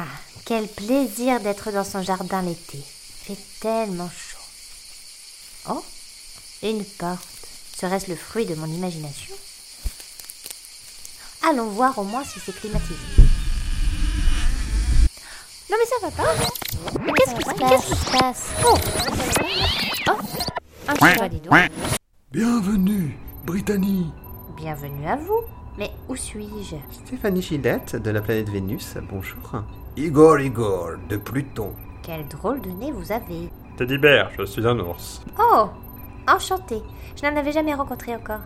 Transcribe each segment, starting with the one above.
Ah, quel plaisir d'être dans son jardin l'été. Il fait tellement chaud. Oh, une porte. Serait-ce le fruit de mon imagination? Allons voir au moins si c'est climatisé. Non mais ça va pas. Qu'est-ce qui se passe? Qu'est-ce qui se passe Oh Oh Un cheval, dis donc. Bienvenue, Brittany. Bienvenue à vous. Mais où suis-je? Stéphanie Gillette de la planète Vénus, bonjour. Igor Igor de Pluton. Quel drôle de nez vous avez. Teddy Bear, je suis un ours. Oh Enchantée. Je n'en avais jamais rencontré encore.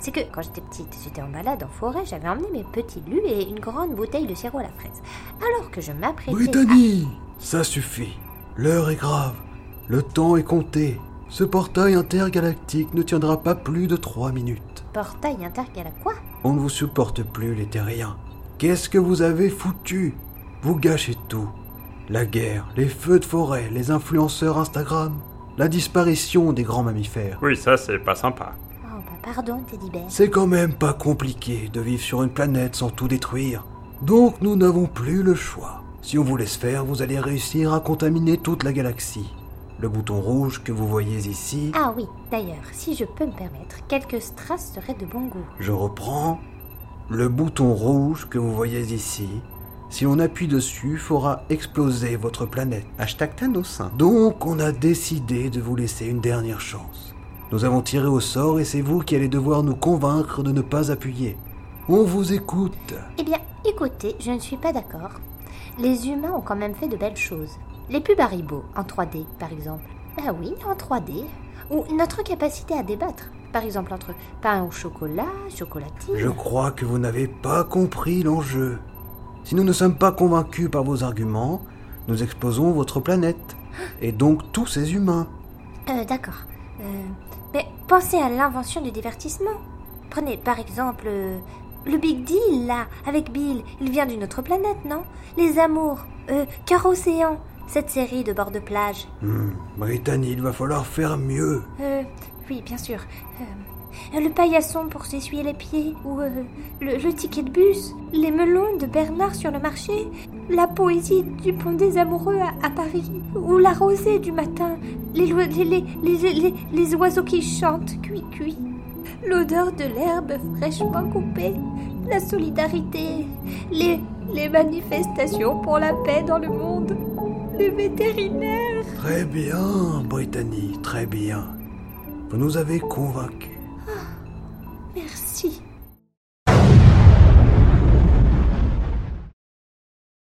C'est que quand j'étais petite, j'étais en balade en forêt, j'avais emmené mes petits lus et une grande bouteille de sirop à la fraise. Alors que je m'apprêtais Brittany, ça suffit. L'heure est grave. Le temps est compté. Ce portail intergalactique ne tiendra pas plus de trois minutes. à... Portail intergal quoi? On ne vous supporte plus, les terriens. Qu'est-ce que vous avez foutu? Vous gâchez tout. La guerre, les feux de forêt, les influenceurs Instagram, la disparition des grands mammifères. Oui, ça c'est pas sympa. Oh bah pardon, Teddy Bear. C'est quand même pas compliqué de vivre sur une planète sans tout détruire. Donc nous n'avons plus le choix. Si on vous laisse faire, vous allez réussir à contaminer toute la galaxie. Le bouton rouge que vous voyez ici, Ah oui, d'ailleurs, si je peux me permettre, quelques strass seraient de bon goût. je reprends. Le bouton rouge que vous voyez ici, si on appuie dessus, fera exploser votre planète. Hashtag Thanos. hein. Donc on a décidé de vous laisser une dernière chance. Nous avons tiré au sort et c'est vous qui allez devoir nous convaincre de ne pas appuyer. On vous écoute. Eh bien, écoutez, je ne suis pas d'accord. Les humains ont quand même fait de belles choses. Les pubs Haribo, en 3D, par exemple. Ah oui, en 3D. Ou notre capacité à débattre. Par exemple, entre pain au chocolat, chocolatine. Je crois que vous n'avez pas compris l'enjeu. Si nous ne sommes pas convaincus par vos arguments, nous exposons votre planète. Et donc tous ces humains. Euh, d'accord. Euh, mais pensez à l'invention du divertissement. Prenez par exemple euh, le Big Deal, là, avec Bill. Il vient d'une autre planète, non? Les Amours, euh, Cœur Océan, cette série de bord de plage. Hmm, Brittany, il va falloir faire mieux. Euh, oui, bien sûr. Euh, le paillasson pour s'essuyer les pieds, ou euh, le, le ticket de bus, les melons de Bernard sur le marché, la poésie du pont des amoureux à, à Paris, ou la rosée du matin, les, les, les, les, les- les oiseaux qui chantent, cuit, cuit, l'odeur de l'herbe fraîchement coupée, la solidarité, les, les manifestations pour la paix dans le monde, les vétérinaires. Très bien, Brittany, très bien. Vous nous avez convaincus. Merci.